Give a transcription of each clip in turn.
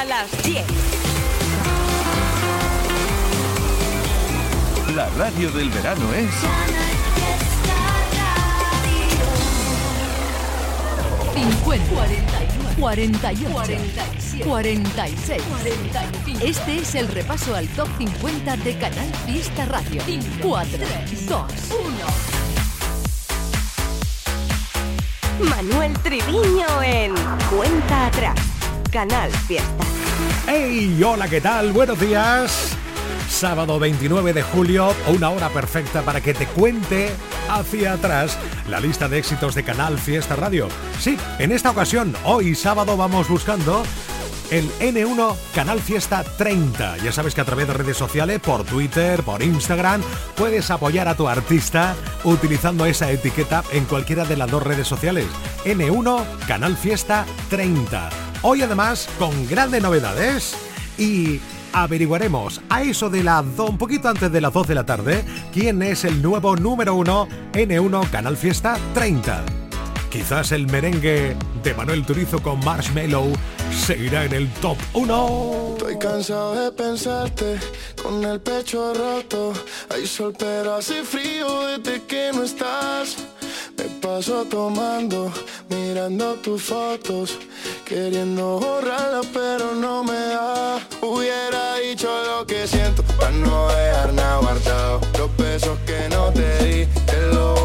a las 10. La radio del verano es... 50, 48, 47, 46, 45. Este es el repaso al top 50 de Canal Fiesta Radio. 4, 2, 1. Manuel Triviño en Cuenta Atrás. Canal Fiesta. ¡Hey! Hola, ¿qué tal? Buenos días. Sábado 29 de julio, una hora perfecta para que te cuente hacia atrás la lista de éxitos de Canal Fiesta Radio. Sí, en esta ocasión, hoy sábado, vamos buscando el N1 Canal Fiesta 30. Ya sabes que a través de redes sociales, por Twitter, por Instagram, puedes apoyar a tu artista utilizando esa etiqueta en cualquiera de las dos redes sociales. N1 Canal Fiesta 30. Hoy además con grandes novedades y averiguaremos a eso de la un poquito antes de las 2 de la tarde quién es el nuevo número 1 N1 Canal Fiesta 30. Quizás el merengue de Manuel Turizo con Marshmallow seguirá en el top 1. Estoy cansado de pensarte con el pecho roto. Hay sol pero hace frío desde que no estás. Me paso tomando, mirando tus fotos, queriendo borrarlas pero no me da. Hubiera dicho lo que siento para no dejar nada guardado. Los besos que no te di, te lo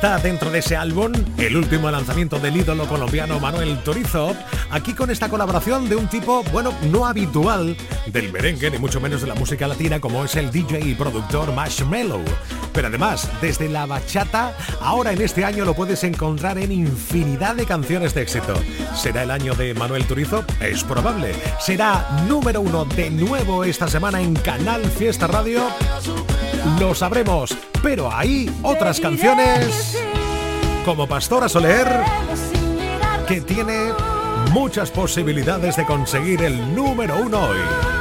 está dentro de ese álbum, el último lanzamiento del ídolo colombiano Manuel Turizo, aquí con esta colaboración de un tipo, bueno, no habitual del merengue, ni mucho menos de la música latina, como es el DJ y productor Marshmello. Pero además, desde la bachata, ahora en este año lo puedes encontrar en infinidad de canciones de éxito. ¿Será el año de Manuel Turizo? Es probable. ¿Será número uno de nuevo esta semana en Canal Fiesta Radio? Lo sabremos, pero hay otras canciones como Pastora Soler que tiene muchas posibilidades de conseguir el número uno hoy.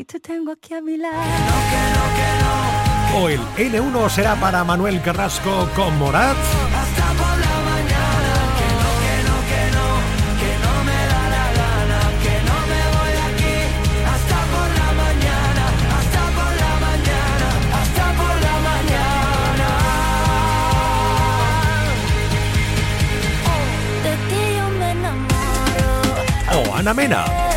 Y te tengo aquí a mi lado. O el N1 será para Manuel Carrasco con Morat. De ti yo me enamoro. O Ana Mena.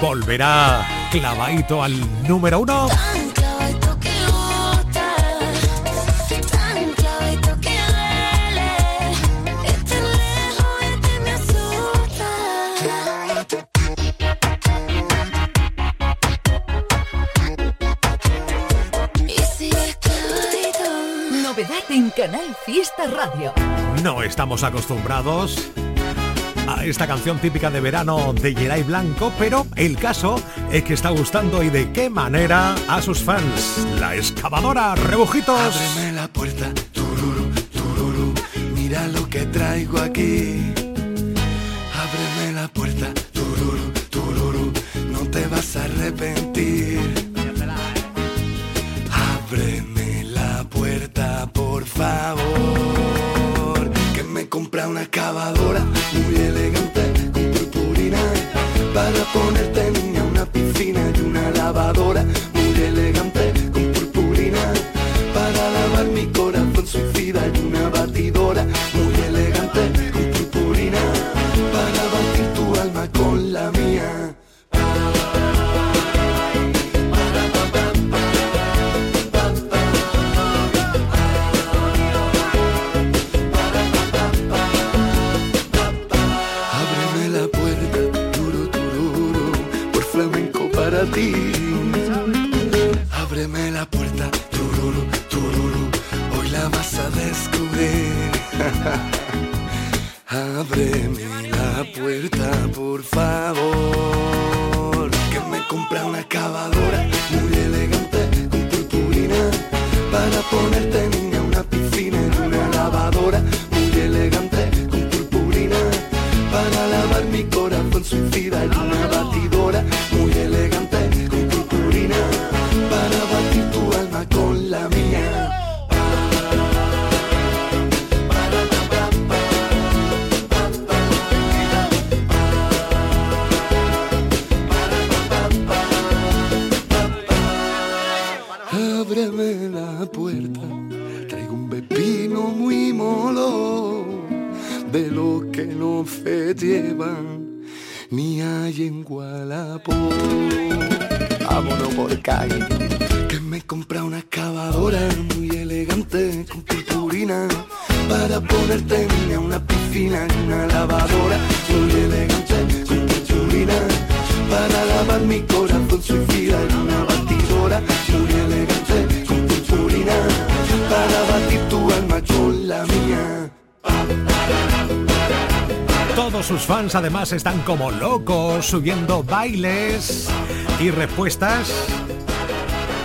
Volverá clavadito al número uno. Tan clavadito que gusta, tan clavadito que duele. Lejos, me asusta. Y si es clavadito. Novedad en Canal Fiesta Radio. No estamos acostumbrados esta canción típica de verano de Geray Blanco, pero el caso es que está gustando y de qué manera a sus fans. La excavadora Rebujitos. Ábreme la puerta, tururu, tururu, mira lo que traigo aquí. Ábreme la puerta, tururu, tururu, no te vas a arrepentir. Ponerte para ti. Ábreme la puerta, tururu, tururu, hoy la vas a descubrir. Ábreme la puerta, por favor, que me compra una excavadora muy elegante con purpurina para ponerte niña además están como locos subiendo bailes y respuestas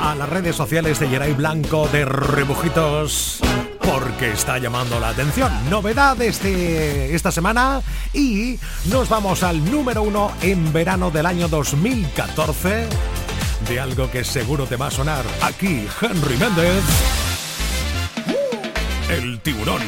a las redes sociales de Geray Blanco de Rebujitos porque está llamando la atención. Novedades de esta semana y nos vamos al número uno en verano del año 2014 de algo que seguro te va a sonar aquí, Henry Méndez. El tiburón.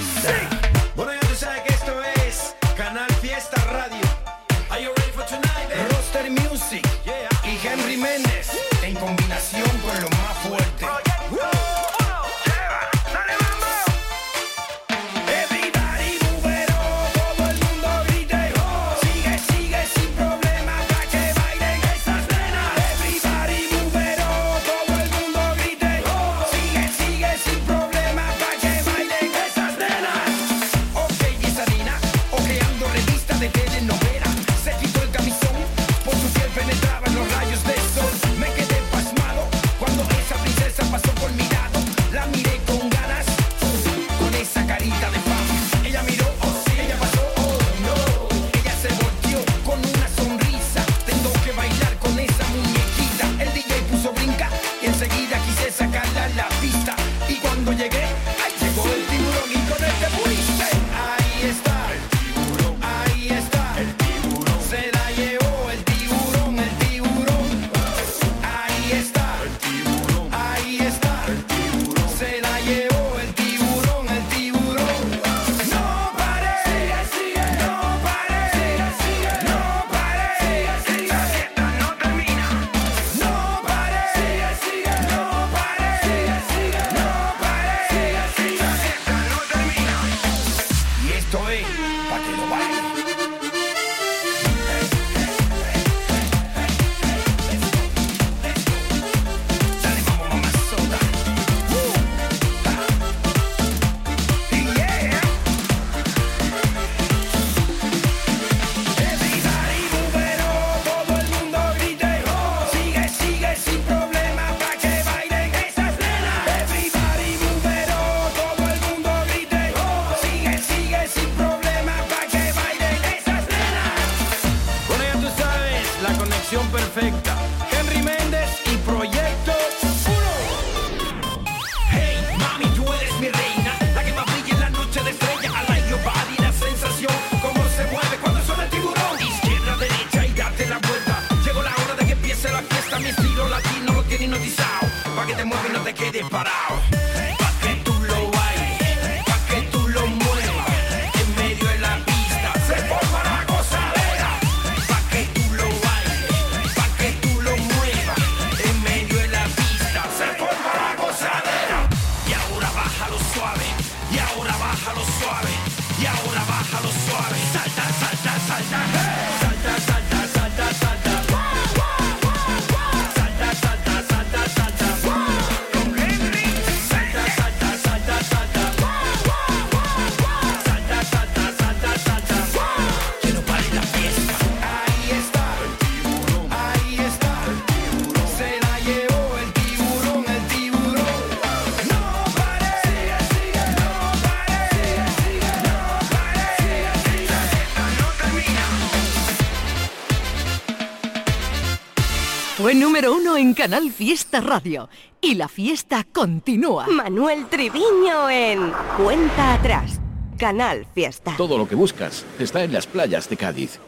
En Canal Fiesta Radio. Y la fiesta continúa. Manuel Triviño en Cuenta Atrás. Canal Fiesta. Todo lo que buscas está en las playas de Cádiz.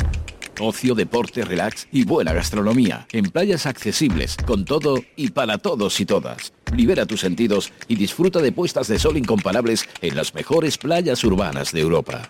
Ocio, deporte, relax y buena gastronomía. En playas accesibles, con todo y para todos y todas. Libera tus sentidos y disfruta de puestas de sol incomparables en las mejores playas urbanas de Europa.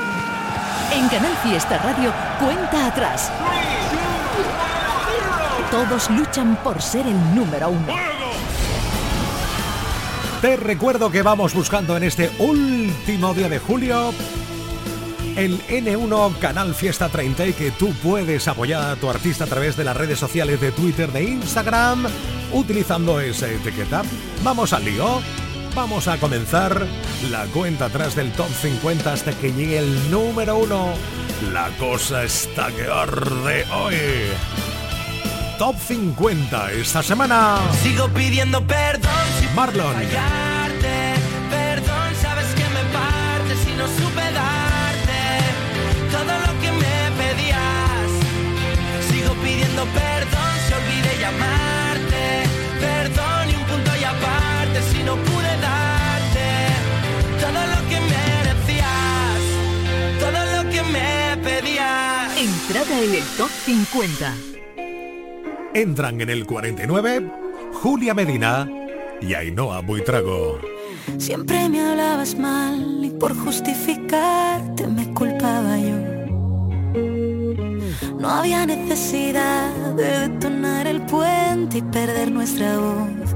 En Canal Fiesta Radio, cuenta atrás. Todos luchan por ser el número uno. Te recuerdo que vamos buscando en este último día de julio el N1 Canal Fiesta 30 y que tú puedes apoyar a tu artista a través de las redes sociales de Twitter, de Instagram, utilizando esa etiqueta. Vamos al lío. Vamos a comenzar la cuenta atrás del top 50 hasta que llegue el número uno. La cosa está que arde hoy. Top 50 esta semana. Sigo pidiendo perdón si Marlon. fallarte. Perdón, sabes que me parte si no supe darte todo lo que me pedías. Sigo pidiendo perdón si olvidé llamarte. Entrada en el top 50. Entran en el 49 Julia Medina y Ainhoa Buitrago. Siempre me hablabas mal y por justificarte me culpaba yo. No había necesidad de detonar el puente y perder nuestra voz.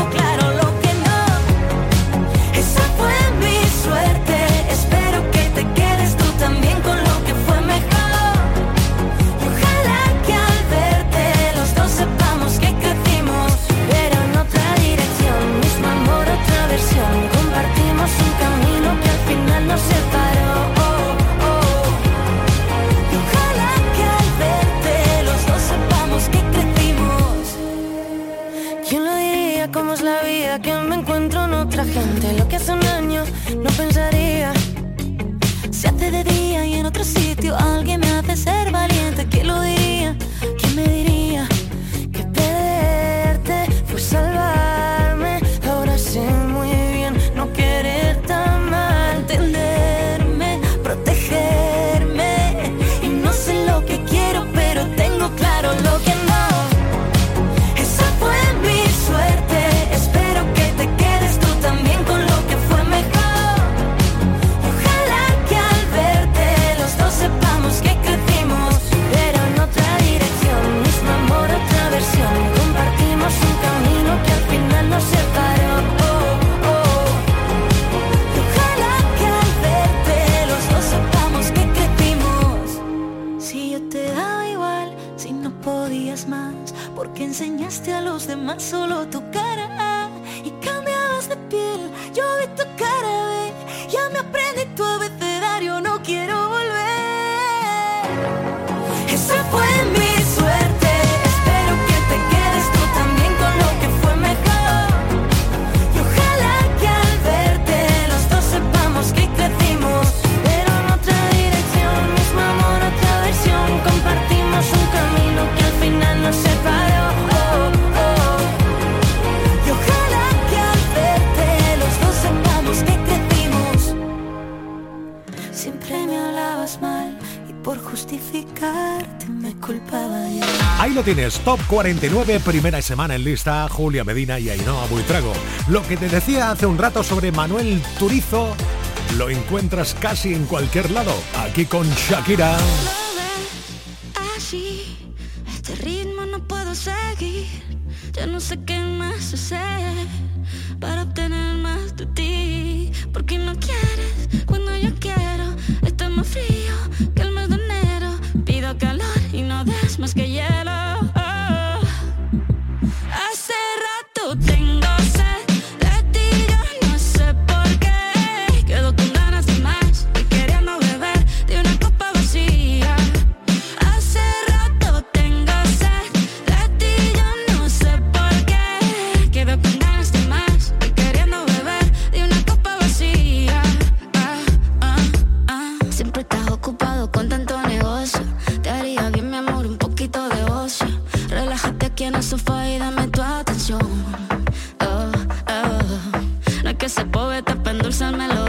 podías más, porque enseñaste a los demás solo tu cara y cambiabas de piel. Yo vi tu cara, ve, ya me aprendí tu Ahí lo tienes, top 49, primera semana en lista, Julia Medina y Ainhoa Buitrago. Lo que te decía hace un rato sobre Manuel Turizo, lo encuentras casi en cualquier lado, aquí con Shakira. Son my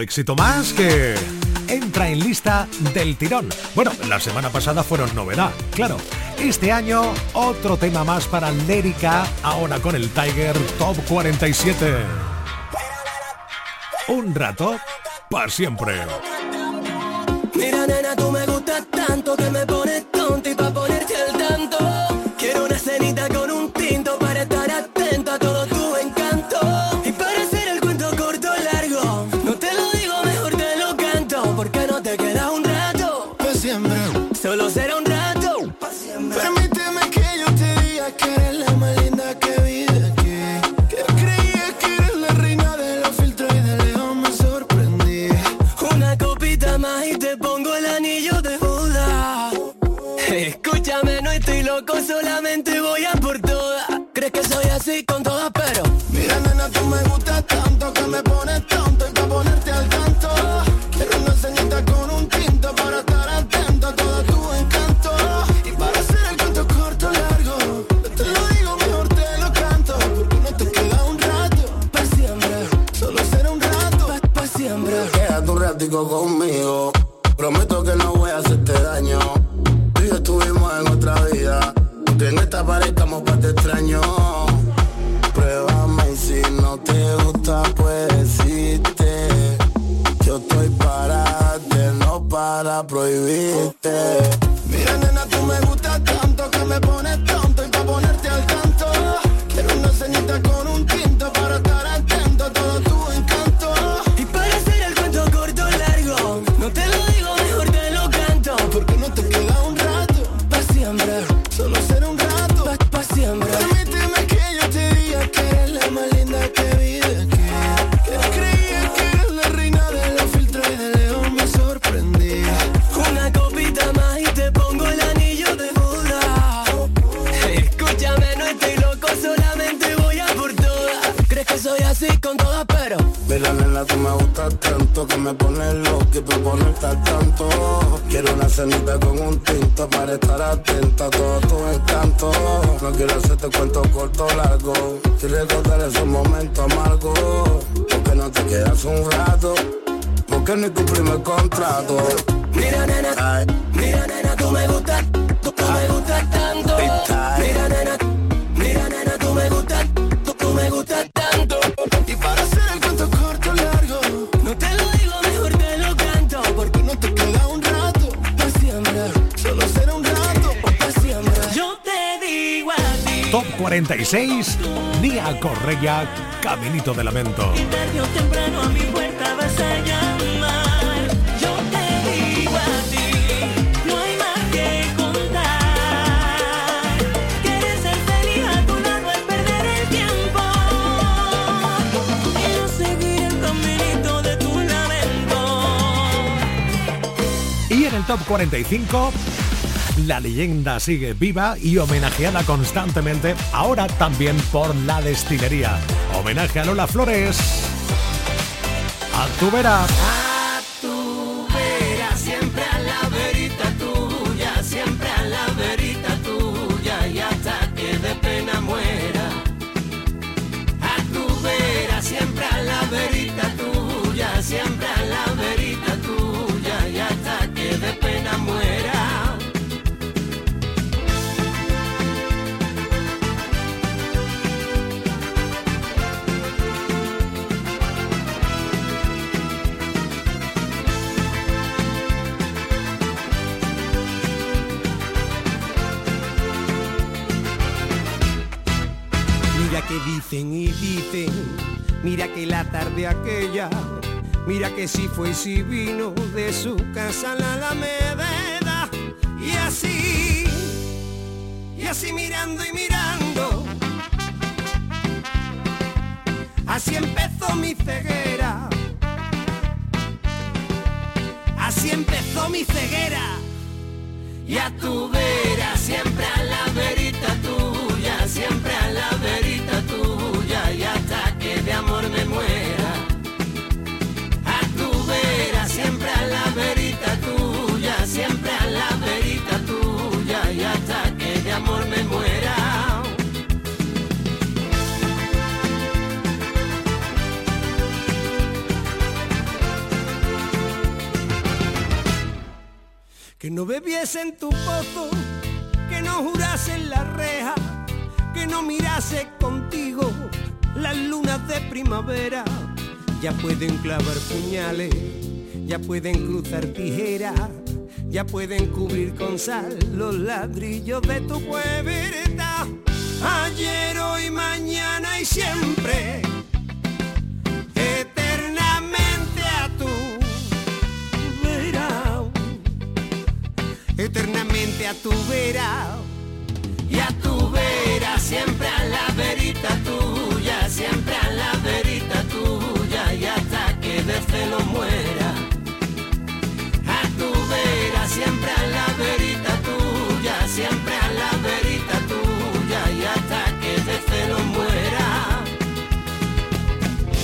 éxito más que entra en lista del tirón. Bueno, la semana pasada fueron novedad, claro. Este año, otro tema más para Lérica, ahora con el Tiger Top 47. Un rato, para siempre. tired tanto que me pones loco y por ponerte al tanto. Quiero una cenita con un tinto para estar atenta a todo tu encanto. No quiero hacerte cuento corto o largo y recordar esos momentos amargos. Porque no te quedas un rato, porque ni cumplimos el contrato. Mira, nena, Ay. mira, nena, tú me gustas, tú, tú me gustas tanto. Mira, nena, 46, Nia Correia, Caminito de Lamento. top 45, la leyenda sigue viva y homenajeada constantemente, ahora también por la destilería. Homenaje a Lola Flores. A tu vera. Tarde aquella, mira que si fue y si vino de su casa la Alameda. Y así, y así mirando y mirando, así empezó mi ceguera. Así empezó mi ceguera. Y a no bebiese en tu pozo, que no jurase en la reja, que no mirase contigo las lunas de primavera. Ya pueden clavar puñales, ya pueden cruzar tijeras, ya pueden cubrir con sal los ladrillos de tu puerta. Ayer, hoy, mañana y siempre, a tu vera. Y a tu vera, siempre a la verita tuya, siempre a la verita tuya y hasta que de celo muera. A tu vera, siempre a la verita tuya, siempre a la verita tuya y hasta que de celo muera.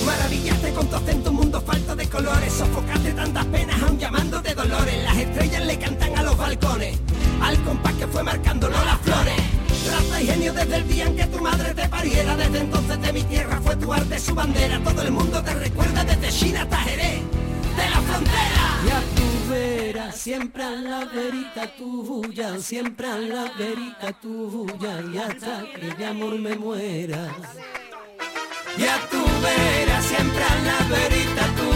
Maravillaste con tu acento, un mundo falto de colores, sofocaste tantas penas aún llamando de dolores. Las estrellas le cantan a los balcones, al compás que fue marcándolo las flores. Raza y genio desde el día en que tu madre te pariera, desde entonces de mi tierra fue tu arte su bandera. Todo el mundo te recuerda desde China hasta Jerez, de la frontera. Y a tu vera, siempre a la verita tuya, siempre a la verita tuya y hasta que de amor me muera. Y a tu vera, siempre a la verita tuya,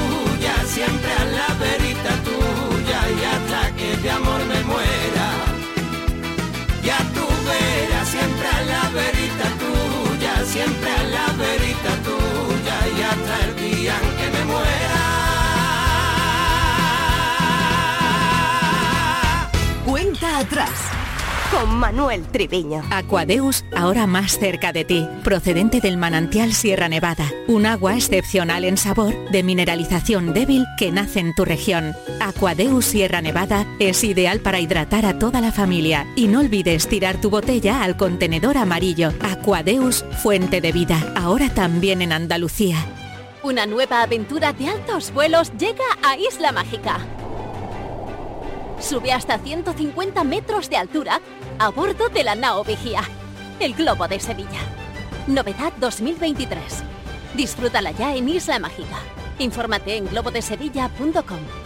siempre a la verita tuya, siempre a la verita tuya y hasta el día en que me muera. Cuenta atrás. Con Manuel Triviño. Aquadeus, ahora más cerca de ti, procedente del manantial Sierra Nevada, un agua excepcional en sabor, de mineralización débil que nace en tu región. Aquadeus Sierra Nevada es ideal para hidratar a toda la familia y no olvides tirar tu botella al contenedor amarillo. Aquadeus, fuente de vida, ahora también en Andalucía. Una nueva aventura de altos vuelos llega a Isla Mágica. Sube hasta 150 metros de altura a bordo de la Nao Vigía, el globo de Sevilla. Novedad 2023. Disfrútala ya en Isla Mágica. Infórmate en globodesevilla.com.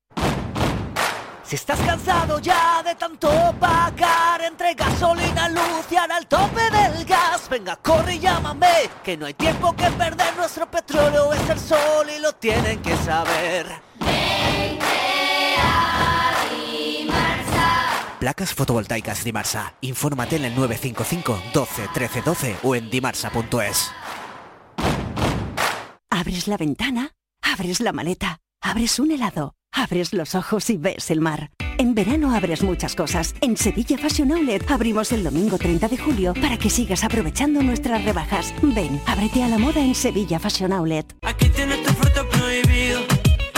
Si estás cansado ya de tanto pagar entre gasolina, luz y ahora el tope del gas, venga, corre y llámame, que no hay tiempo que perder, nuestro petróleo es el sol y lo tienen que saber. Placas fotovoltaicas Dimarsa. Infórmate en el 955 12 13 12 o en dimarsa.es. Abres la ventana, abres la maleta, abres un helado, abres los ojos y ves el mar. En verano abres muchas cosas. En Sevilla Fashion Outlet abrimos el domingo 30 de julio para que sigas aprovechando nuestras rebajas. Ven, ábrete a la moda en Sevilla Fashion Outlet. Aquí tienes tu fruto prohibido.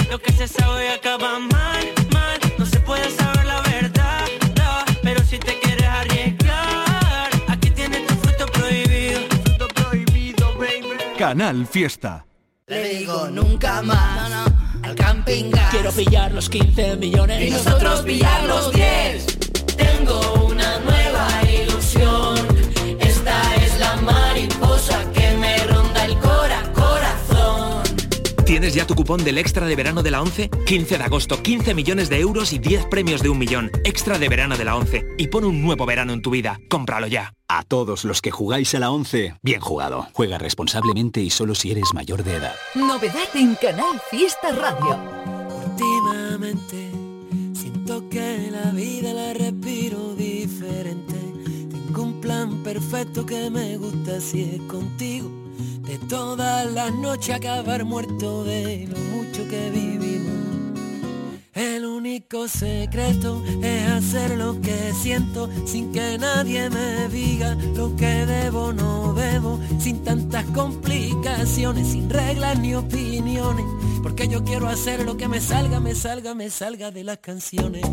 Lo que se sabe acaba mal, mal. No se puede saber la verdad, da, pero si te quieres arriesgar, aquí tienes tu fruto prohibido. Fruto prohibido, baby. Canal Fiesta. Le digo nunca más al camping gas. Quiero pillar los 15 millones y nosotros pillar los 10. ¿Tienes ya tu cupón del extra de verano de la 11? 15 de agosto, 15 millones de euros y 10 premios de un millón. Extra de verano de la 11. Y pon un nuevo verano en tu vida. Cómpralo ya. A todos los que jugáis a la 11, bien jugado. Juega responsablemente y solo si eres mayor de edad. Novedad en Canal Fiesta Radio. Últimamente siento que la vida la respiro diferente. Tengo un plan perfecto que me gusta si es contigo. De todas las noches acabar muerto de lo mucho que vivimos. El único secreto es hacer lo que siento sin que nadie me diga lo que debo o no debo, sin tantas complicaciones, sin reglas ni opiniones, porque yo quiero hacer lo que me salga, me salga, me salga de las canciones.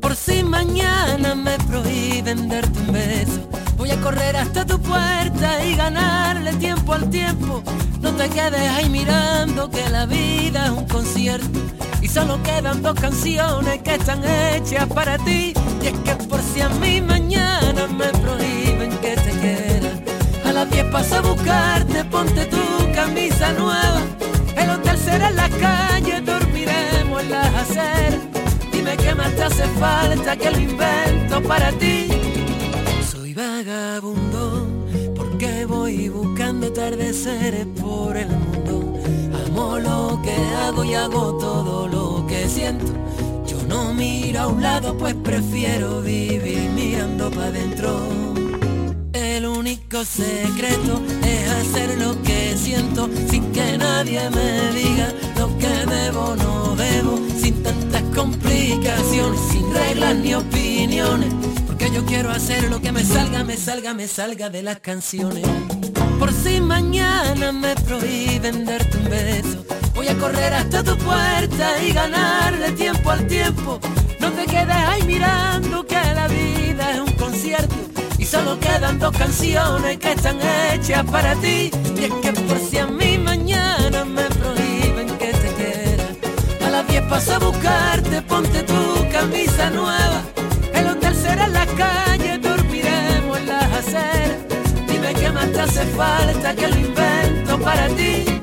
Por si mañana me prohíben darte un beso, voy a correr hasta tu puerta y ganarle tiempo al tiempo. No te quedes ahí mirando que la vida es un concierto y solo quedan dos canciones que están hechas para ti. Y es que por si a mí mañana me prohíben que te quiera, a las 10 paso a buscarte, ponte tu camisa nueva. El hotel será en la calle, dormiremos en las aceras. Dime qué más te hace falta que lo invento para ti. Vagabundo porque voy buscando atardeceres por el mundo. Amo lo que hago y hago todo lo que siento. Yo no miro a un lado, pues prefiero vivir mirando para adentro. El único secreto es hacer lo que siento sin que nadie me diga lo que debo no debo, sin tantas complicaciones, sin reglas ni opiniones. Yo quiero hacer lo que me salga, me salga, me salga de las canciones. Por si mañana me prohíben darte un beso, voy a correr hasta tu puerta y ganarle tiempo al tiempo. No te quedes ahí mirando que la vida es un concierto y solo quedan dos canciones que están hechas para ti. Y es que por si a mí mañana me prohíben que te quiera, a las 10 paso a buscarte, ponte tu camisa nueva. En la calle, dormiremos en las aceras. Dime qué más te hace falta que lo invento para ti.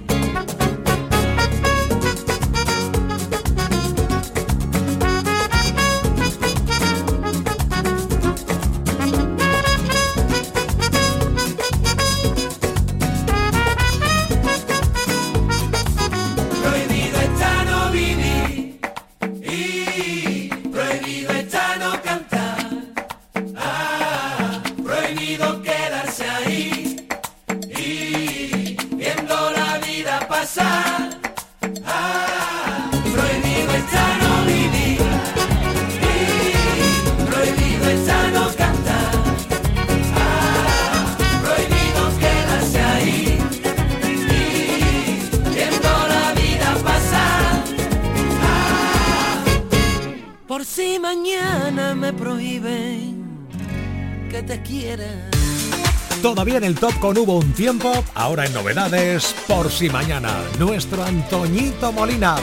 En el top con hubo un tiempo, ahora en novedades, por si mañana, nuestro Antoñito Molina.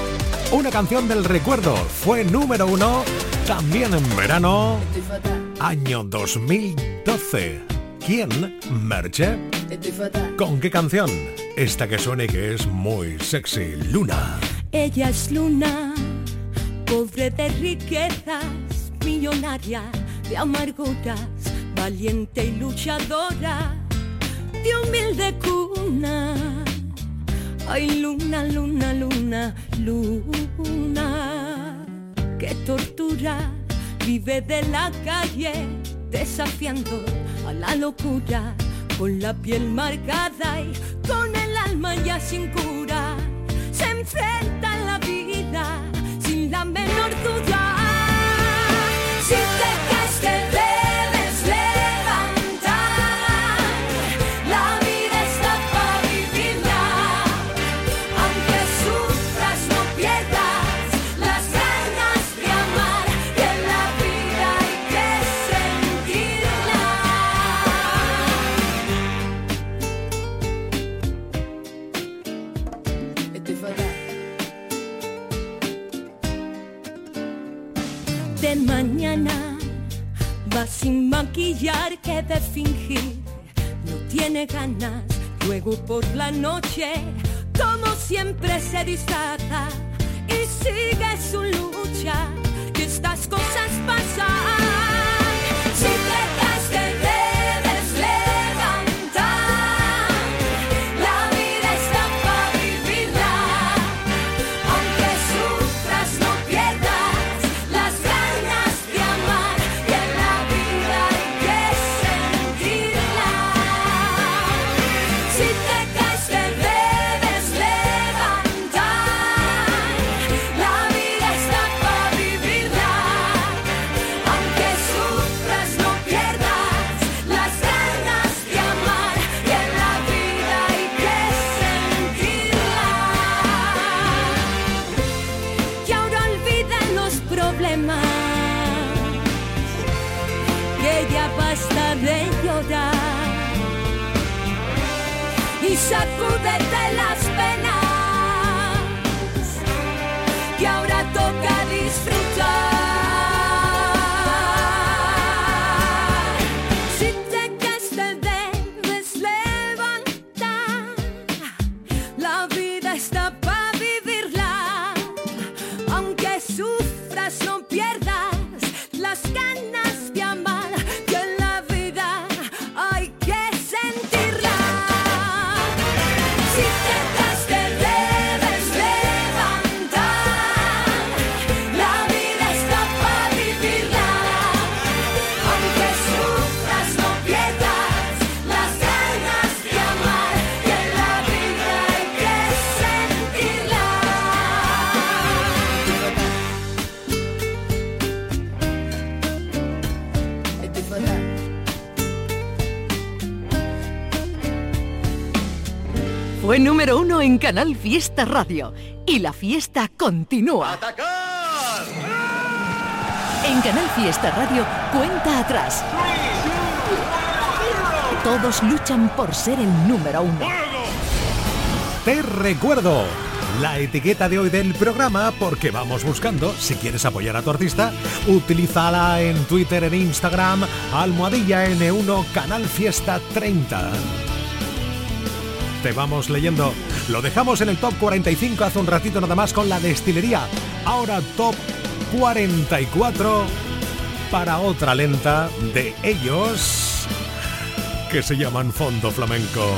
Una canción del recuerdo, fue número uno, también en verano, año 2012. ¿Quién? Merche. ¿Con qué canción? Esta que suena y que es muy sexy, Luna. Ella es Luna, pobre de riquezas, millonaria de amarguras, valiente y luchadora, de humilde cuna. Ay, luna, luna, luna, luna, que tortura, vive de la calle, desafiando a la locura, con la piel marcada y con el alma ya sin cura, se enfrenta a la vida sin la menor duda. Maquillar que de fingir no tiene ganas. Luego por la noche, como siempre se disfraza y sigue su lucha. Que estas cosas pasan. Y sacúdete las penas. Número uno en Canal Fiesta Radio y la fiesta continúa. En Canal Fiesta Radio, cuenta atrás. Todos luchan por ser el número uno. Te recuerdo la etiqueta de hoy del programa porque vamos buscando, si quieres apoyar a tu artista, utilízala en Twitter, en Instagram, almohadilla N1 Canal Fiesta 30. Te vamos leyendo. Lo dejamos en el top 45 hace un ratito nada más con la destilería. Ahora top 44 para otra lenta de ellos que se llaman Fondo Flamenco.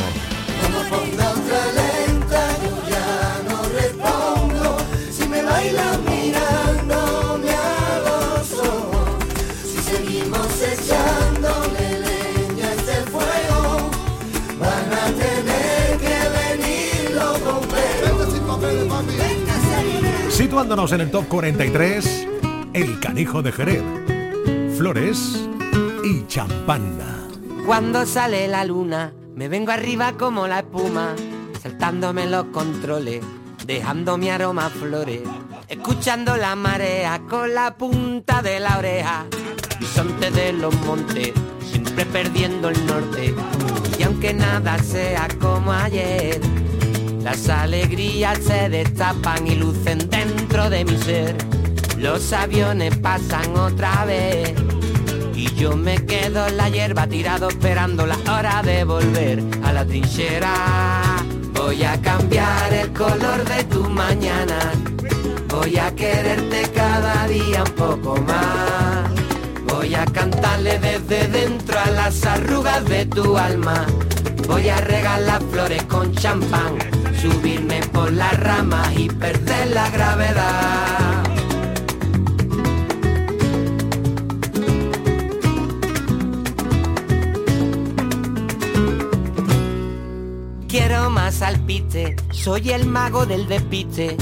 Situándonos en el top 43, El Canijo de Jerez, Flores y Champán. Cuando sale la luna, me vengo arriba como la espuma, saltándome los controles, dejando mi aroma a flores. escuchando la marea con la punta de la oreja. Bisonte de los montes, siempre perdiendo el norte. Y aunque nada sea como ayer, las alegrías se destapan y lucen dentro de mi ser. Los aviones pasan otra vez. Y yo me quedo en la hierba tirado esperando la hora de volver a la trinchera. Voy a cambiar el color de tu mañana. Voy a quererte cada día un poco más. Voy a cantarle desde dentro a las arrugas de tu alma. Voy a regalar flores con champán, subirme por las ramas y perder la gravedad. Quiero más alpiste, soy el mago del despiste.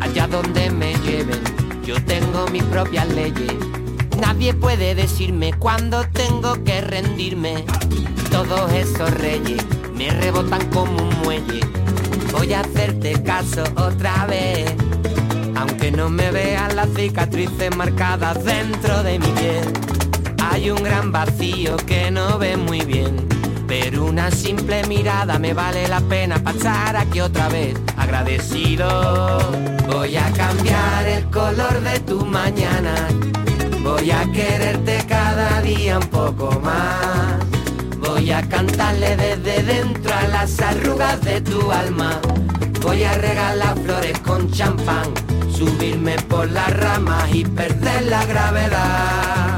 Allá donde me lleven, yo tengo mis propias leyes. Nadie puede decirme cuándo tengo que rendirme. Todos esos reyes me rebotan como un muelle. Voy a hacerte caso otra vez. Aunque no me vean las cicatrices marcadas dentro de mi piel. Hay un gran vacío que no ve muy bien. Pero una simple mirada me vale la pena pasar aquí otra vez. Agradecido. Voy a cambiar el color de tu mañana. Voy a quererte cada día un poco más. Voy a cantarle desde dentro a las arrugas de tu alma. Voy a regalar flores con champán, subirme por las ramas y perder la gravedad.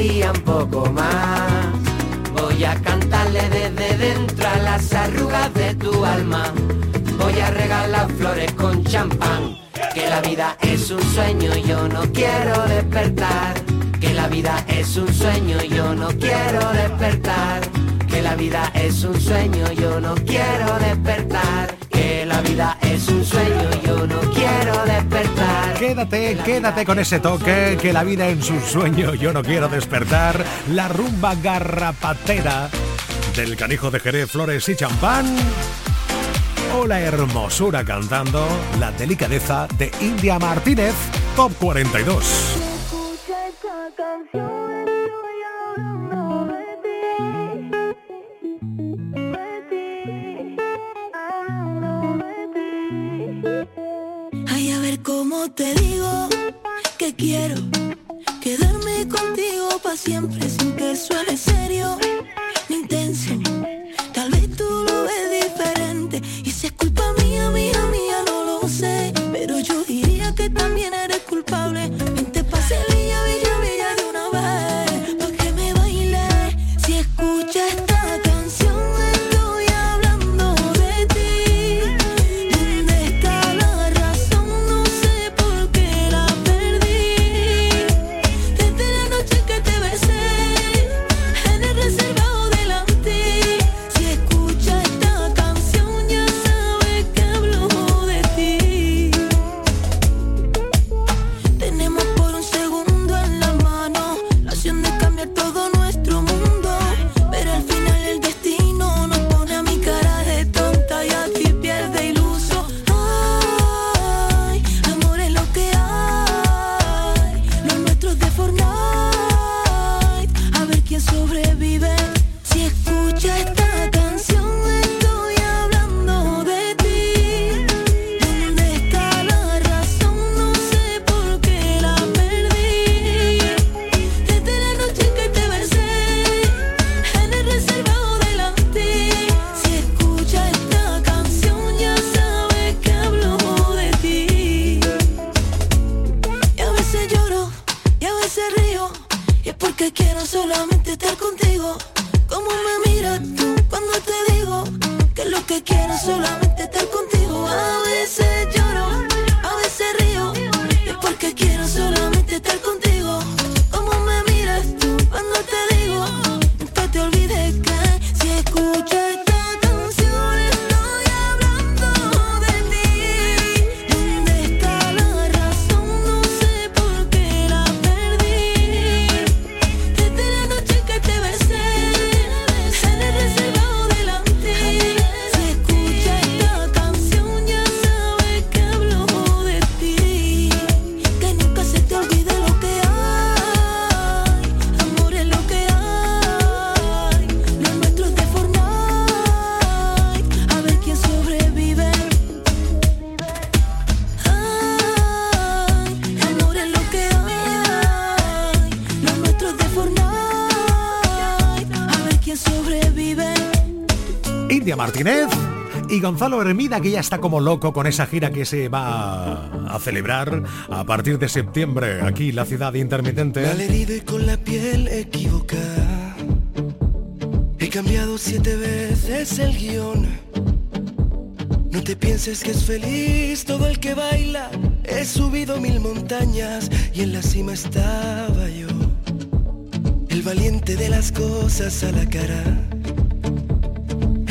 Un poco más. Voy a cantarle desde dentro a las arrugas de tu alma. Voy a regalar flores con champán. Que la vida es un sueño yo no quiero despertar. Que la vida es un sueño yo no quiero despertar. Que la vida es un sueño, yo no quiero despertar. Que la vida es un sueño, yo no quiero despertar. Quédate, quédate con ese toque, que la vida es un sueño, yo no quiero despertar. La rumba garrapatera del canijo de Jerez, Flores y Champán. O la hermosura cantando la delicadeza de India Martínez, Top 42. Te digo que quiero quedarme contigo para siempre sin que suene serio ni intenso. Tal vez tú lo ves diferente y si es Gonzalo Hermida, que ya está como loco con esa gira que se va a celebrar a partir de septiembre aquí la ciudad intermitente. herido y con la piel equivocada. He cambiado siete veces el guion. No te pienses que es feliz todo el que baila. He subido mil montañas y en la cima estaba yo. El valiente de las cosas a la cara.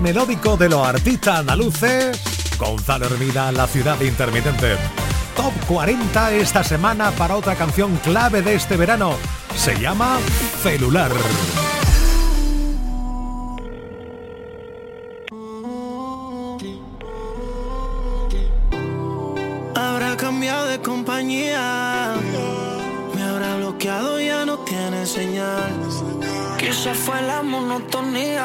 melódico de los artistas andaluces, Gonzalo Hermida, La Ciudad Intermitente. Top 40 esta semana para otra canción clave de este verano. Se llama Celular. Habrá cambiado de compañía. Me habrá bloqueado, ya no tiene señal. Quizá fue la monotonía.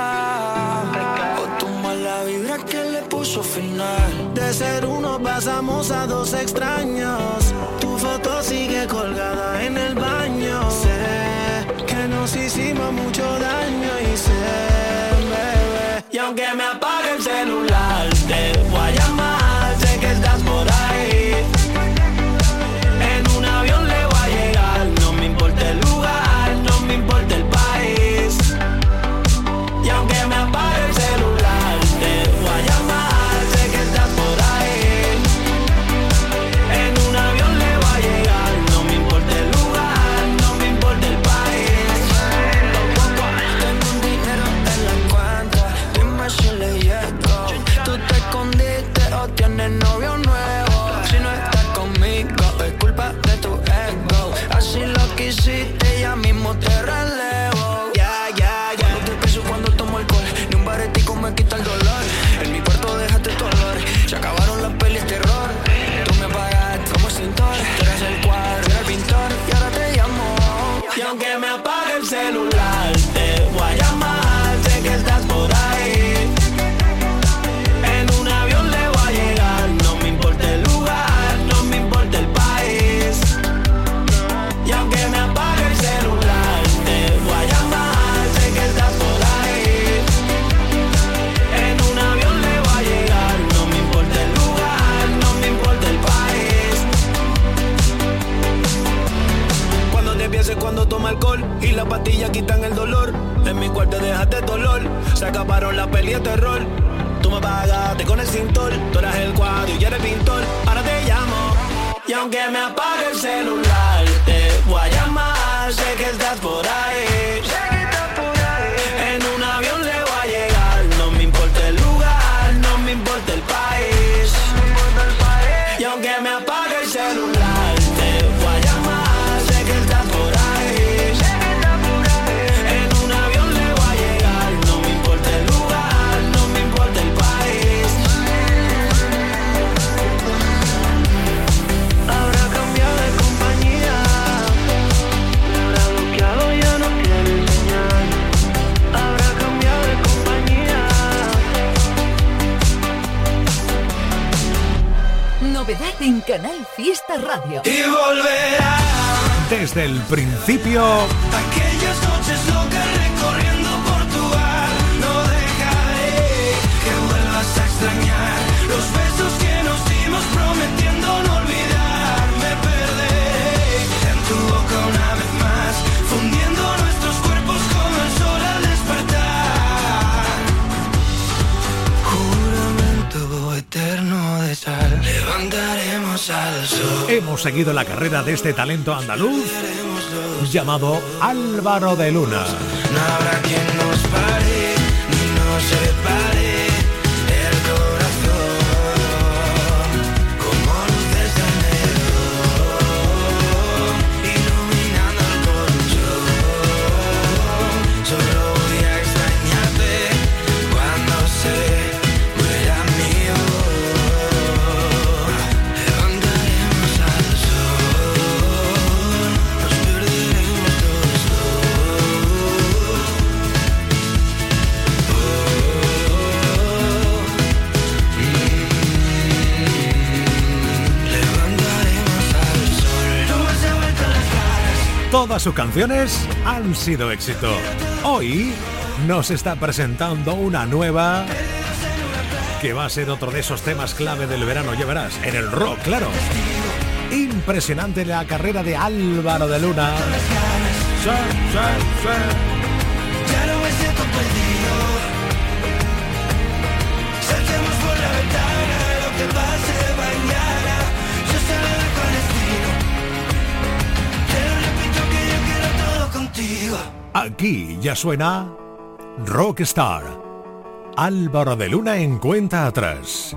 O tu mala vibra que le puso final. De ser uno pasamos a dos extraños. Tu foto sigue colgada en el baño. Sé que nos hicimos mucho daño y sé, bebé. Y aunque me apague el celular, te voy principio. Aquellas noches locas recorriendo Portugal, no dejaré que vuelvas a extrañar los besos que nos dimos prometiendo no olvidar. Me perderé en tu boca una vez más, fundiendo nuestros cuerpos con el sol al despertar. Juramento eterno de sal, levantaremos al sol. Hemos seguido la carrera de este talento andaluz llamado Álvaro de Luna. No habrá quien nos pare, ni nos separe. Todas sus canciones han sido éxito. Hoy nos está presentando una nueva que va a ser otro de esos temas clave del verano, ya verás, en el rock, claro. Impresionante la carrera de Álvaro de Luna. Aquí ya suena Rockstar. Álvaro de Luna en cuenta atrás.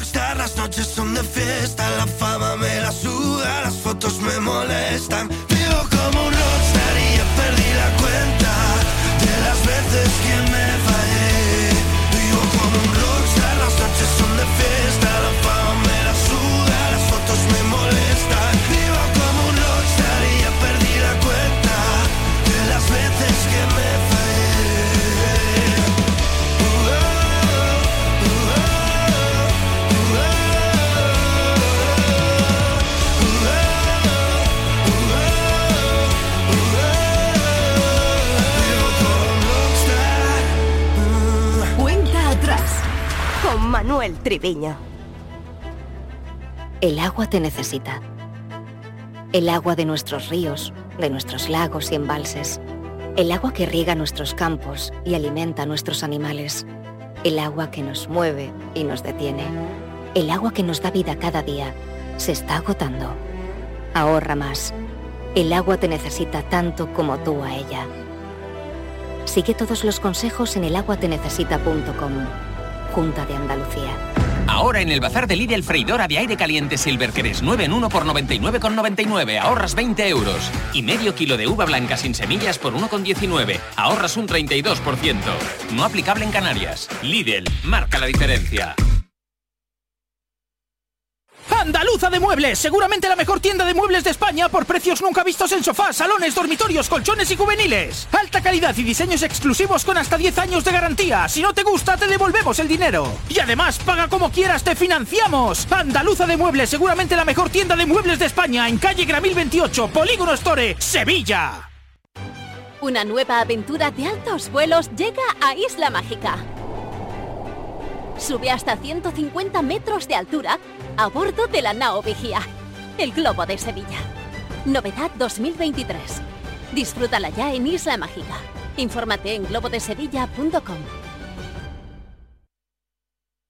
rockstar, las noches son de fiesta, la fama me la suda, las fotos me molestan. Manuel Triviño. El agua te necesita. El agua de nuestros ríos, de nuestros lagos y embalses. El agua que riega nuestros campos y alimenta a nuestros animales. El agua que nos mueve y nos detiene. El agua que nos da vida cada día se está agotando. Ahorra más. El agua te necesita tanto como tú a ella. Sigue todos los consejos en elaguatenecesita.com. Junta de Andalucía. Ahora en el bazar de Lidl freidora de aire caliente Silver que 9 en 1 por 99,99. Ahorras 20 euros. Y medio kilo de uva blanca sin semillas por 1,19. Ahorras un 32%. No aplicable en Canarias. Lidl, marca la diferencia. Andaluza de Muebles, seguramente la mejor tienda de muebles de España por precios nunca vistos en sofás, salones, dormitorios, colchones y juveniles. Alta calidad y diseños exclusivos con hasta 10 años de garantía. Si no te gusta, te devolvemos el dinero. Y además, paga como quieras, te financiamos. Andaluza de Muebles, seguramente la mejor tienda de muebles de España en calle Gramil 28, Polígono Store, Sevilla. Una nueva aventura de altos vuelos llega a Isla Mágica. Sube hasta 150 metros de altura a bordo de la Nao Vigía, el globo de Sevilla. Novedad 2023. Disfrútala ya en Isla Mágica. Infórmate en globodesevilla.com.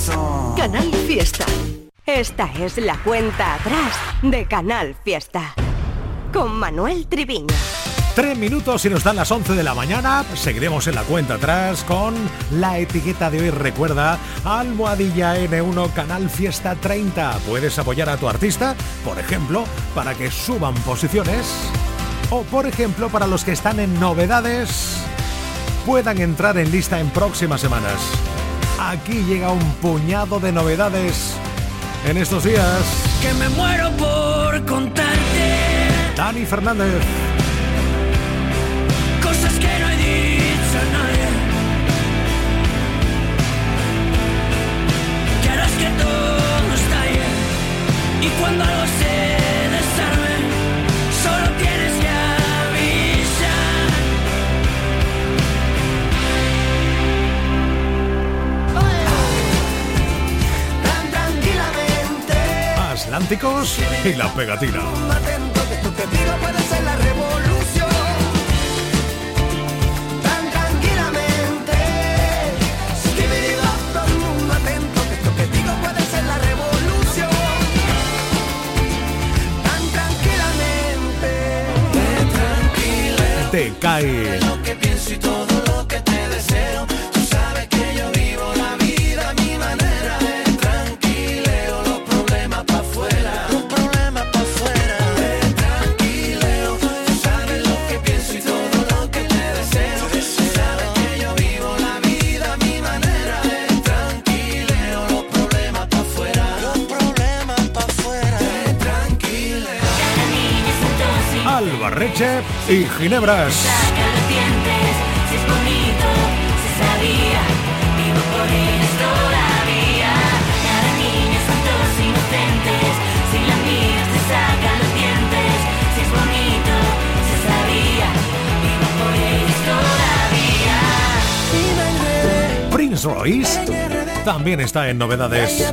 Corazón. Canal Fiesta. Esta es la cuenta atrás de Canal Fiesta. Con Manuel Triviño. Tres minutos y nos dan las 11 de la mañana. Seguiremos en la cuenta atrás con la etiqueta de hoy. Recuerda, Almohadilla N1 Canal Fiesta 30. Puedes apoyar a tu artista, por ejemplo, para que suban posiciones. O por ejemplo, para los que están en novedades, puedan entrar en lista en próximas semanas. Aquí llega un puñado de novedades en estos días. Que me muero por contarte. Dani Fernández. Cosas que no he dicho a nadie. Que harás que todo estalle. Y cuando algo se Tan tranquilamente. tranquila. Te cae. Por ellos todavía. Prince Royce también está en novedades.